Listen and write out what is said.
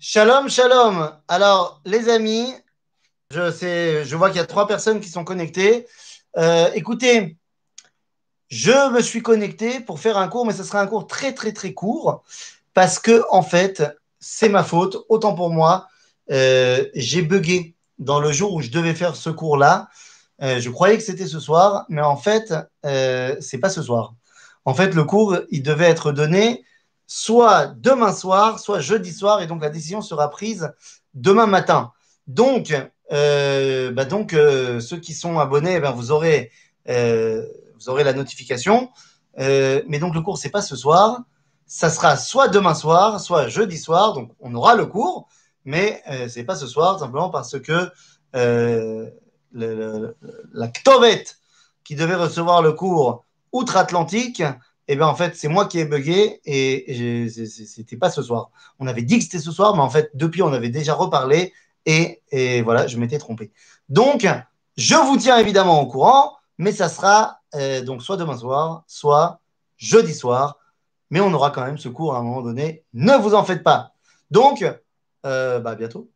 Shalom, shalom. Alors, les amis, je, sais, je vois qu'il y a trois personnes qui sont connectées. Euh, écoutez, je me suis connecté pour faire un cours, mais ce sera un cours très, très, très court parce que, en fait, c'est ma faute. Autant pour moi, euh, j'ai bugué dans le jour où je devais faire ce cours-là. Euh, je croyais que c'était ce soir, mais en fait, c'est pas ce soir. En fait, le cours, il devait être donné soit demain soir, soit jeudi soir, et donc la décision sera prise demain matin. Donc, euh, bah donc euh, ceux qui sont abonnés, eh ben, vous, aurez, euh, vous aurez la notification. Mais donc le cours, c'est pas ce soir. Ça sera soit demain soir, soit jeudi soir. Donc on aura le cours, mais euh, c'est pas ce soir, simplement parce que la Ktovet qui devait recevoir le cours outre-Atlantique, eh bien, en fait, c'est moi qui ai bugué et, c'était pas ce soir. On avait dit que c'était ce soir, mais en fait, depuis, on avait déjà reparlé et, et voilà, je m'étais trompé. Donc, je vous tiens évidemment au courant, mais ça sera euh, donc soit demain soir, soit jeudi soir, mais on aura quand même ce cours à un moment donné. Ne vous en faites pas. Donc, euh, bah, à bientôt.